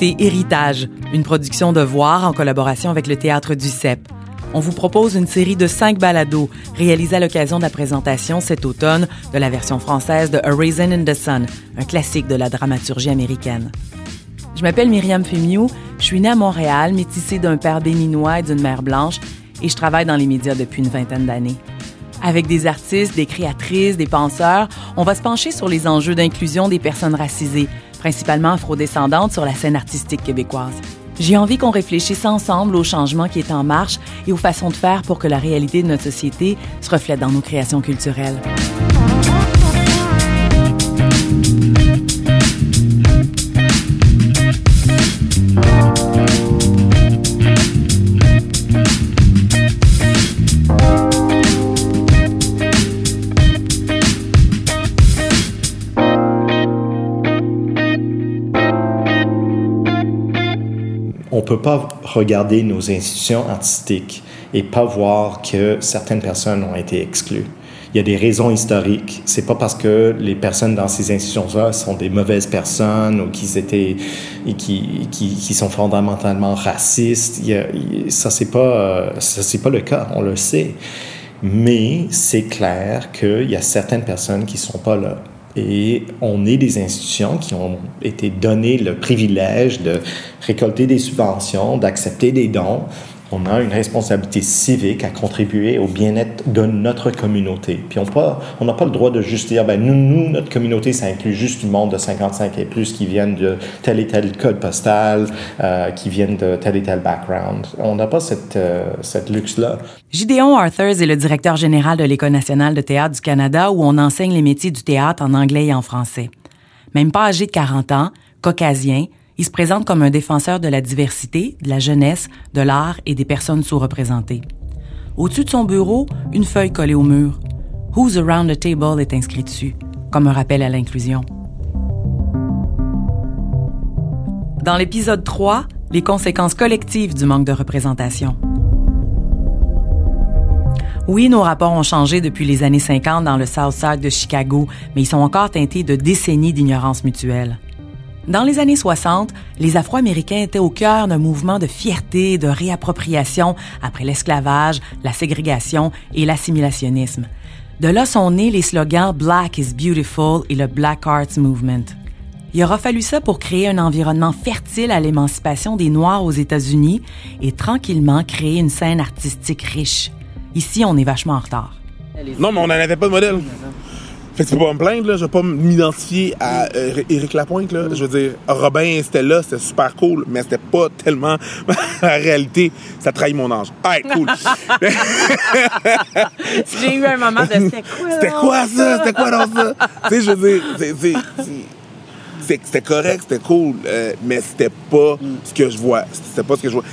Héritage, une production de Voir en collaboration avec le Théâtre du CEP. On vous propose une série de cinq balados réalisés à l'occasion de la présentation cet automne de la version française de A Raisin in the Sun, un classique de la dramaturgie américaine. Je m'appelle Myriam Femiou, je suis née à Montréal, métissée d'un père béninois et d'une mère blanche, et je travaille dans les médias depuis une vingtaine d'années. Avec des artistes, des créatrices, des penseurs, on va se pencher sur les enjeux d'inclusion des personnes racisées, principalement afrodescendantes sur la scène artistique québécoise. J'ai envie qu'on réfléchisse ensemble au changement qui est en marche et aux façons de faire pour que la réalité de notre société se reflète dans nos créations culturelles. Peut pas regarder nos institutions artistiques et pas voir que certaines personnes ont été exclues. Il y a des raisons historiques. C'est pas parce que les personnes dans ces institutions-là sont des mauvaises personnes ou qu'ils étaient qui, qui, qui, sont fondamentalement racistes. Il y ça c'est pas ça c'est pas le cas. On le sait. Mais c'est clair qu'il y a certaines personnes qui sont pas là. Et on est des institutions qui ont été données le privilège de récolter des subventions, d'accepter des dons. On a une responsabilité civique à contribuer au bien-être de notre communauté. Puis on n'a pas le droit de juste dire, ben nous, nous, notre communauté, ça inclut juste du monde de 55 et plus qui viennent de tel et tel code postal, euh, qui viennent de tel et tel background. On n'a pas cette, euh, cette luxe-là. Gideon Arthurs est le directeur général de l'École nationale de théâtre du Canada où on enseigne les métiers du théâtre en anglais et en français. Même pas âgé de 40 ans, caucasien, il se présente comme un défenseur de la diversité, de la jeunesse, de l'art et des personnes sous-représentées. Au-dessus de son bureau, une feuille collée au mur. Who's around the table est inscrit dessus, comme un rappel à l'inclusion. Dans l'épisode 3, les conséquences collectives du manque de représentation. Oui, nos rapports ont changé depuis les années 50 dans le South Side de Chicago, mais ils sont encore teintés de décennies d'ignorance mutuelle. Dans les années 60, les Afro-Américains étaient au cœur d'un mouvement de fierté, de réappropriation après l'esclavage, la ségrégation et l'assimilationnisme. De là sont nés les slogans Black is Beautiful et le Black Arts Movement. Il aura fallu ça pour créer un environnement fertile à l'émancipation des Noirs aux États-Unis et tranquillement créer une scène artistique riche. Ici, on est vachement en retard. Non, mais on n'en avait pas de modèle. Fait que tu peux pas me plaindre, là. Je vais pas m'identifier à euh, Éric Lapointe, là. Je veux dire, Robin, c'était là, c'était super cool, mais c'était pas tellement la réalité. Ça trahit mon âge. Ah, cool. J'ai eu un moment de c'était quoi, C'était quoi ça? C'était quoi dans ça? tu sais, je veux dire, c'était correct, c'était cool, euh, mais c'était pas ce que je vois. C'était pas ce que je vois.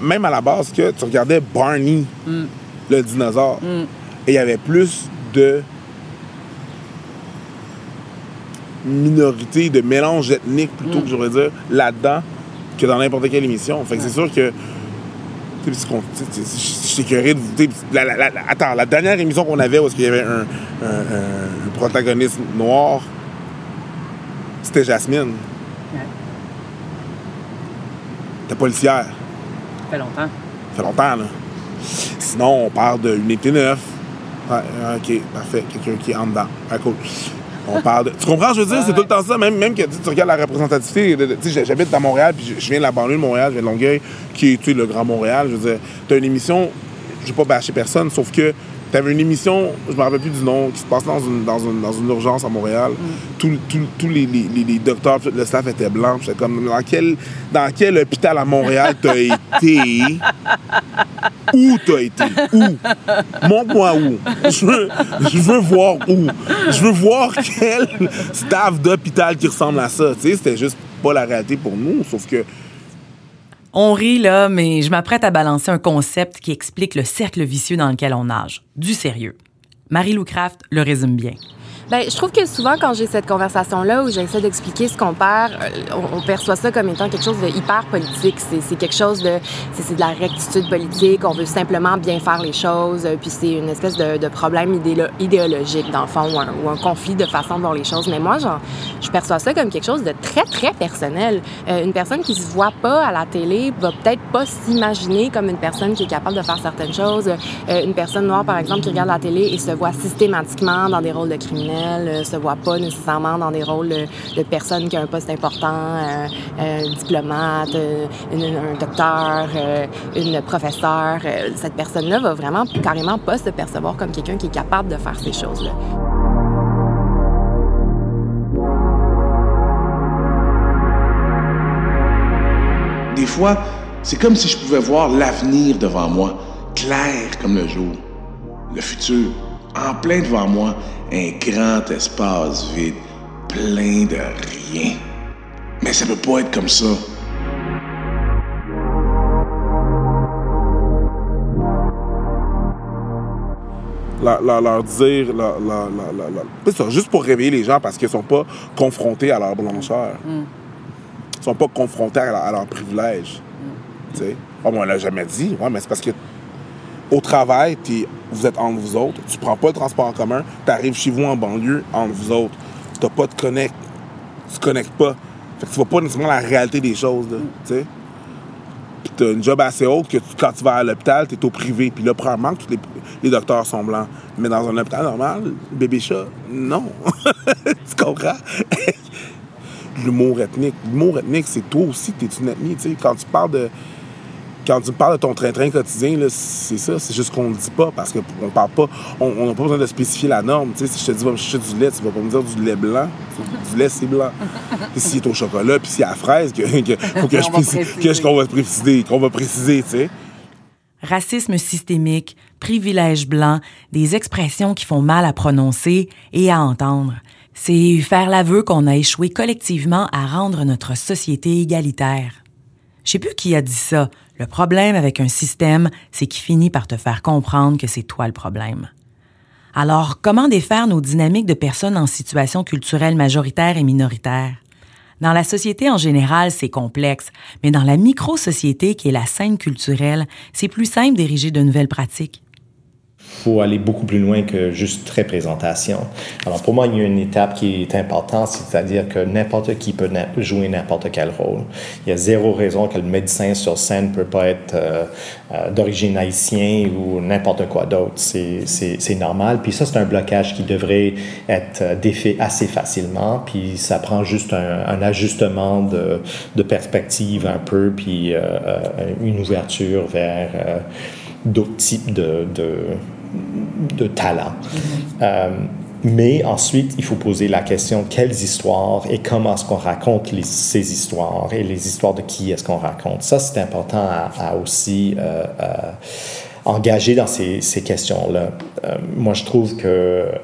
Même à la base, que tu regardais Barney, Mm. le dinosaure, et il y avait plus de minorité, de mélange ethnique plutôt que j'aurais dire là-dedans que dans n'importe quelle émission. Fait que c'est sûr que suis écœuré de la- la- la- attends, la dernière émission qu'on avait où qu'il y avait un, un- un- un protagoniste noir, c'était Jasmine. T'es policière. Ça fait longtemps. Ça fait longtemps, là. Sinon, on parle de Unité 9. Ouais, OK, parfait. Quelqu'un qui est en dedans. Ah, cool. On parle de... Tu comprends, je veux dire, c'est tout le temps ça. Même, même que tu tu regardes la représentativité. Tu sais, j'habite à Montréal, puis je- viens de la banlieue de Montréal, je viens de Longueuil, qui est, tu sais, le Grand Montréal. Je veux dire, t'as une émission, je vais pas bâcher personne, sauf que t'avais une émission, je me rappelle plus du nom, qui se passe dans une, dans une, dans une urgence à Montréal. Tous tous- les, les, les- les docteurs, le staff était blanc. J'étais comme, dans quel, dans quel hôpital à Montréal t'as été? Où t'as été? Où? Montre-moi où. Je veux, je veux voir où. Je veux voir quel staff d'hôpital qui ressemble à ça. Tu sais, c'était juste pas la réalité pour nous, sauf que On rit là, mais je m'apprête à balancer un concept qui explique le cercle vicieux dans lequel on nage. Du sérieux. Marie-Lou Craft le résume bien. Ben, je trouve que souvent, quand j'ai cette conversation-là où j'essaie d'expliquer ce qu'on perd, euh, on, perçoit ça comme étant quelque chose de hyper politique. C'est quelque chose de. C'est de la rectitude politique. On veut simplement bien faire les choses. Puis c'est une espèce de, problème idéologique, dans le fond, ou un, conflit de façon de voir les choses. Mais moi, genre, je perçois ça comme quelque chose de très, très personnel. Euh, une personne qui se voit pas à la télé va peut-être pas s'imaginer comme une personne qui est capable de faire certaines choses. Euh, une personne noire, par exemple, qui regarde la télé et se voit systématiquement dans des rôles de criminels euh, se voit pas nécessairement dans des rôles de, personnes qui ont un poste important, euh, un diplomate, euh, un docteur, une professeure. cette personne-là va vraiment carrément pas se percevoir comme quelqu'un qui est capable de faire ces choses-là. Des fois, c'est comme si je pouvais voir l'avenir devant moi, clair comme le jour. Le futur, en plein devant moi, un grand espace vide, plein de rien. Mais ça peut pas être comme ça. leur dire, c'est ça, juste pour réveiller les gens parce qu'ils sont pas confrontés à leur blancheur. Mm. Ils sont pas confrontés à, leur privilège. Mm. Tu sais. Oh, on l'a jamais dit. Ouais, mais c'est parce que au travail, vous êtes entre vous autres, tu prends pas le transport en commun, tu arrives chez vous en banlieue entre vous autres. Tu pas de connect. Tu connectes pas. Fait que tu vois pas nécessairement la réalité des choses, tu sais. Puis t'as une job assez haute que quand tu vas à l'hôpital, tu es au privé. Puis là, probablement que tous les, docteurs sont blancs. Mais dans un hôpital normal, bébé chat, non. tu comprends? L'humour ethnique. L'humour ethnique, c'est toi aussi, t'es une ethnie, tu sais. Quand tu parles de quand tu me parles de ton train-train quotidien, c'est ça, c'est juste qu'on le dit pas parce qu'on parle pas, on n'a pas besoin de spécifier la norme. si je te dis, va me chercher du lait, tu vas pas me dire du lait blanc. Du lait, c'est blanc. si c'est au chocolat, puis si c'est à la fraise, que, faut que je précise, qu'on va préciser, qu'on va préciser, tu sais. Racisme systémique, privilège blanc, des expressions qui font mal à prononcer et à entendre. C'est faire l'aveu qu'on a échoué collectivement à rendre notre société égalitaire. Je sais plus qui a dit ça, le problème avec un système, c'est qu'il finit par te faire comprendre que c'est toi le problème. Alors, comment défaire nos dynamiques de personnes en situation culturelle majoritaire et minoritaire? Dans la société en général, c'est complexe, mais dans la micro-société qui est la scène culturelle, c'est plus simple d'ériger de nouvelles pratiques faut aller beaucoup plus loin que juste très présentation. Alors pour moi, il y a une étape qui est importante, c'est-à-dire que n'importe qui peut jouer n'importe quel rôle. Il y a zéro raison que le médecin sur scène ne peut pas être euh, euh, d'origine haïtienne ou n'importe quoi d'autre. C'est normal. Puis ça, c'est un blocage qui devrait être euh, défait assez facilement. Puis ça prend juste un, ajustement de, perspective un peu, puis une ouverture vers d'autres types de, talents. Euh, mais ensuite, il faut poser la question quelles histoires et comment est-ce qu'on raconte ces histoires et les histoires de qui est-ce qu'on raconte? Ça, c'est important à, aussi euh, euh, engagé dans ces, questions-là. Euh, moi, je trouve que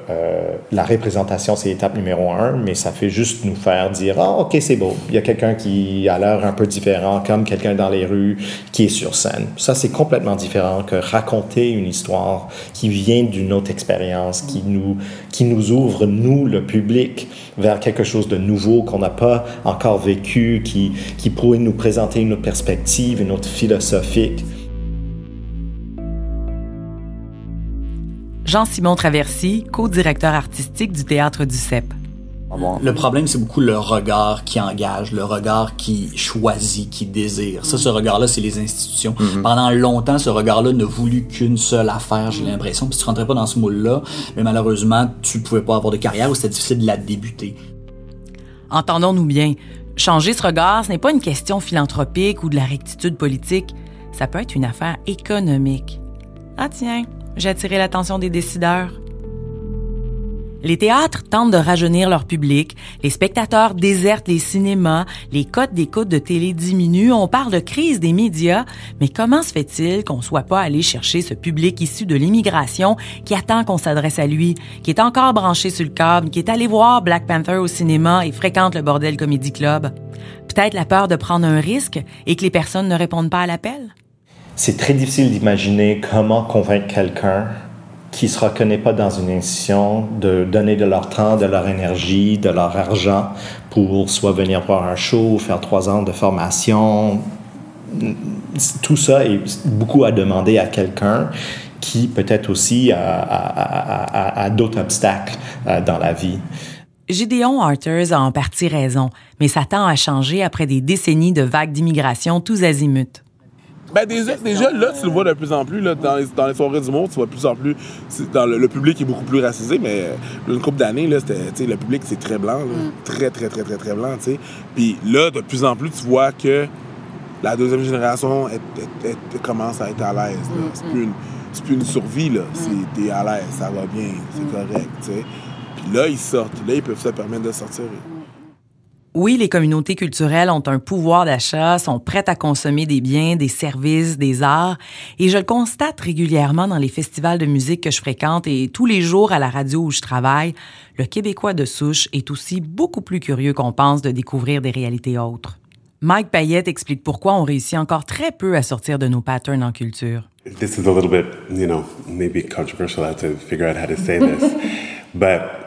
euh, la représentation, c'est l'étape numéro un, mais ça fait juste nous faire dire Ah, OK, c'est beau. Il y a quelqu'un qui a l'air un peu différent, comme quelqu'un dans les rues qui est sur scène. Ça, c'est complètement différent que raconter une histoire qui vient d'une autre expérience, qui nous, qui nous ouvre, nous, le public, vers quelque chose de nouveau qu'on n'a pas encore vécu, qui, qui pourrait nous présenter une autre perspective, une autre philosophique. Jean-Simon Traversy, co-directeur artistique du Théâtre du CEP. Le problème, c'est beaucoup le regard qui engage, le regard qui choisit, qui désire. Ça, ce regard-là, c'est les institutions. Mhm. Pendant longtemps, ce regard-là n'a voulu qu'une seule affaire, j'ai l'impression. Puis tu rentrais pas dans ce moule-là, mais malheureusement, tu pouvais pas avoir de carrière ou c'était difficile de la débuter. Entendons-nous bien. Changer ce regard, ce n'est pas une question philanthropique ou de la rectitude politique. Ça peut être une affaire économique. Ah tiens, attiré l'attention des décideurs. Les théâtres tentent de rajeunir leur public, les spectateurs désertent les cinémas, les cotes d'écoute de télé diminuent, on parle de crise des médias, mais comment se fait-il qu'on soit pas allé chercher ce public issu de l'immigration qui attend qu'on s'adresse à lui, qui est encore branché sur le câble, qui est allé voir Black Panther au cinéma et fréquente le Bordel Comedy Club? Peut-être la peur de prendre un risque et que les personnes ne répondent pas à l'appel? C'est très difficile d'imaginer comment convaincre quelqu'un qui se reconnaissent pas dans une institution de donner de leur temps, de leur énergie, de leur argent pour soit venir voir un show, faire trois ans de formation. Tout ça est beaucoup à demander à quelqu'un qui peut-être aussi a, d'autres obstacles euh, dans la vie. Gideon Arthurs a en partie raison, mais ça tend à changer après des décennies de vagues d'immigration tous azimuts. Ben déjà, déjà, là, tu le vois de plus en plus. Là, dans, les, dans les soirées du monde, tu vois de plus en plus. Dans le, public est beaucoup plus racisé, mais une couple d'années, là, c'était, le public, c'est très blanc. Mm. Très, très, très, très, très blanc. sais. Puis là, de plus en plus, tu vois que la deuxième génération commence à être à l'aise. Mm, c'est, plus une, c'est plus une survie. Là. C'est, t'es à l'aise, ça va bien, c'est mm. correct. sais. Puis là, ils sortent. Là, ils peuvent se permettre de sortir. Oui, les communautés culturelles ont un pouvoir d'achat, sont prêtes à consommer des biens, des services, des arts, et je le constate régulièrement dans les festivals de musique que je fréquente et tous les jours à la radio où je travaille, le Québécois de souche est aussi beaucoup plus curieux qu'on pense de découvrir des réalités autres. Mike Payette explique pourquoi on réussit encore très peu à sortir de nos patterns en culture. This is a little bit, you know, maybe controversial. I to figure out how to say this, but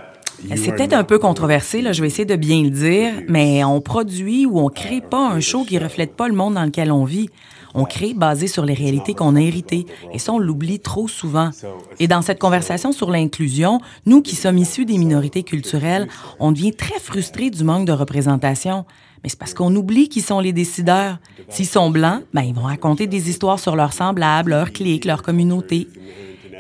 c'est peut-être un peu controversé, là, je vais essayer de bien le dire, mais on produit ou on crée pas un show qui reflète pas le monde dans lequel on vit. On crée basé sur les réalités qu'on a héritées. Et ça, on l'oublie trop souvent. Et dans cette conversation sur l'inclusion, nous qui sommes issus des minorités culturelles, on devient très frustrés du manque de représentation. Mais c'est parce qu'on oublie qui sont les décideurs. S'ils sont blancs, ben, ils vont raconter des histoires sur leurs semblables, leurs clics, leur communauté.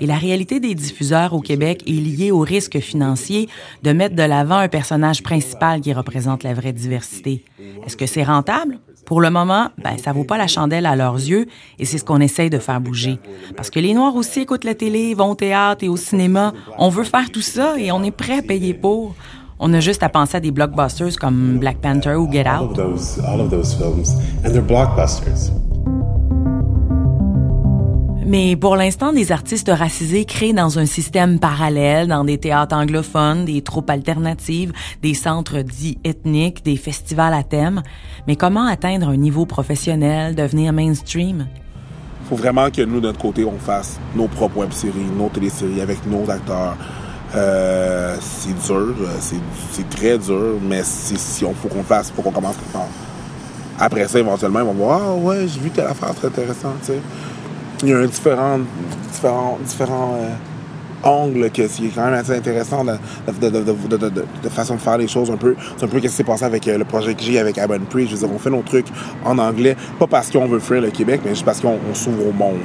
Et la réalité des diffuseurs au Québec est liée au risque financier de mettre de l'avant un personnage principal qui représente la vraie diversité. Est-ce que c'est rentable? Pour le moment, ben, ça vaut pas la chandelle à leurs yeux et c'est ce qu'on essaye de faire bouger. Parce que les Noirs aussi écoutent la télé, vont au théâtre et au cinéma. On veut faire tout ça et on est prêt à payer pour. On a juste à penser à des blockbusters comme Black Panther ou Get Out. Mais pour l'instant, des artistes racisés créent dans un système parallèle, dans des théâtres anglophones, des troupes alternatives, des centres dits ethniques, des festivals à thème. Mais comment atteindre un niveau professionnel, devenir mainstream? Il faut vraiment que nous, de notre côté, on fasse nos propres web-séries, nos téléséries avec nos acteurs. Euh, c'est dur, c'est très dur, mais si on faut qu'on fasse, faut qu'on commence quelque part. Après ça, éventuellement, ils vont voir, ah ouais, j'ai vu telle affaire très intéressante, tu sais il y a un différent, différent, différent euh, angle qui est quand même assez intéressant de, façon de faire les choses un peu. C'est un peu ce qui s'est passé avec euh, le projet que j'ai avec Abon Pre. Je veux dire, on fait nos trucs en anglais, pas parce qu'on veut faire le Québec, mais juste parce qu'on s'ouvre au monde.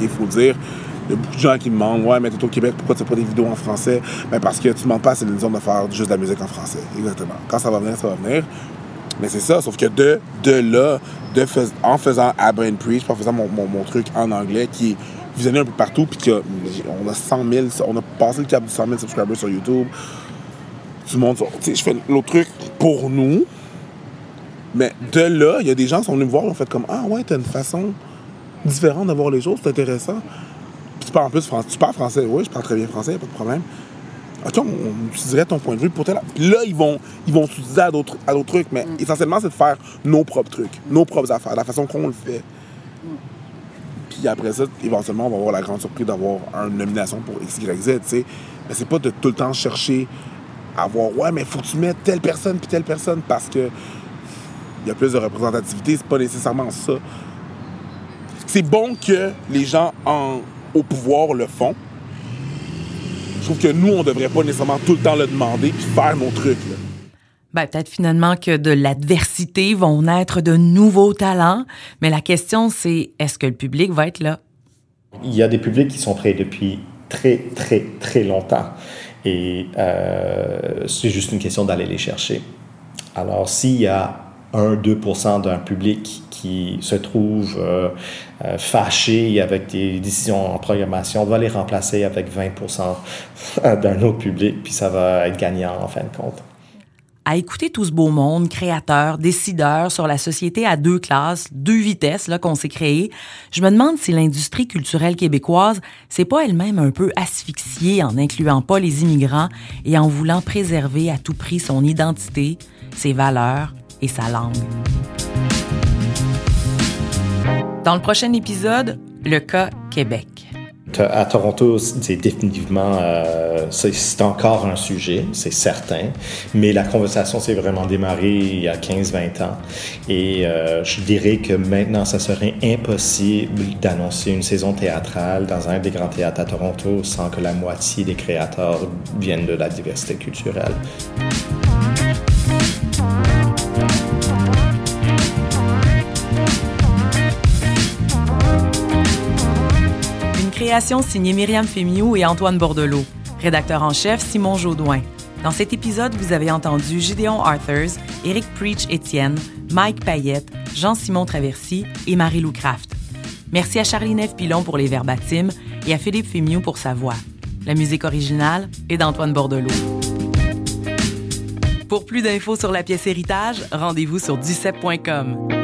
Il faut dire. Il y a beaucoup de gens qui me demandent Ouais, mais t'es au Québec, pourquoi tu pas des vidéos en français? Ben Parce que tu ne demandes pas c'est une zone de faire juste de la musique en français. Exactement. Quand ça va venir, ça va venir. Mais c'est ça, sauf que de, de là, de en faisant à Brain Preach, en faisant mon, mon, truc en anglais qui est visionné un peu partout, puis qu'on a 100 000, on a passé le cap de 100 000 subscribers sur YouTube. Tout le monde, tu je fais l'autre truc pour nous, mais de là, il y a des gens qui sont venus me voir ont fait comme Ah ouais, t'as une façon différente de voir les choses, c'est intéressant. Puis tu parles en plus tu parles français, oui, je parle très bien français, pas de problème. OK, on, utiliserait ton point de vue pour tel. Puis là, ils vont, ils vont s'utiliser à d'autres, à d'autres trucs. Mais mm. essentiellement, c'est de faire nos propres trucs, nos propres affaires, la façon qu'on le fait. Mm. Puis après ça, éventuellement, on va avoir la grande surprise d'avoir une nomination pour X, Y, Z, tu sais. Mais c'est pas de tout le temps chercher à voir, ouais, mais faut que tu mettes telle personne puis telle personne parce que il y a plus de représentativité. C'est pas nécessairement ça. C'est bon que les gens en, au pouvoir le font je trouve que nous, on devrait pas nécessairement tout le temps le demander puis faire nos trucs. Ben, peut-être finalement que de l'adversité vont naître de nouveaux talents, mais la question c'est est-ce que le public va être là? Il y a des publics qui sont prêts depuis très, très, très longtemps. Et euh, c'est juste une question d'aller les chercher. Alors, s'il y a 1-2% d'un public qui se trouve euh, euh, fâché avec des décisions en programmation, on va les remplacer avec 20% d'un autre public, puis ça va être gagnant en fin de compte. À écouter tout ce beau monde, créateurs, décideurs sur la société à deux classes, deux vitesses là qu'on s'est créé, je me demande si l'industrie culturelle québécoise s'est pas elle-même un peu asphyxiée en n'incluant pas les immigrants et en voulant préserver à tout prix son identité, ses valeurs et sa langue. Dans le prochain épisode, le cas Québec. À Toronto, c'est définitivement, euh, c'est encore un sujet, c'est certain, mais la conversation s'est vraiment démarrée il y a 15-20 ans. Et euh, je dirais que maintenant, ça serait impossible d'annoncer une saison théâtrale dans un des grands théâtres à Toronto sans que la moitié des créateurs viennent de la diversité culturelle. Création signée Myriam Fémiou et Antoine Bordelot. Rédacteur en chef Simon Jaudoin. Dans cet épisode, vous avez entendu Gideon Arthurs, Eric Preach Étienne, Mike Payette, Jean-Simon Traversy et Marie-Lou Craft. Merci à Charlie Neve Pilon pour les verbatims et à Philippe Fémiou pour sa voix. La musique originale est d'Antoine Bordelot. Pour plus d'infos sur la pièce Héritage, rendez-vous sur ducep.com.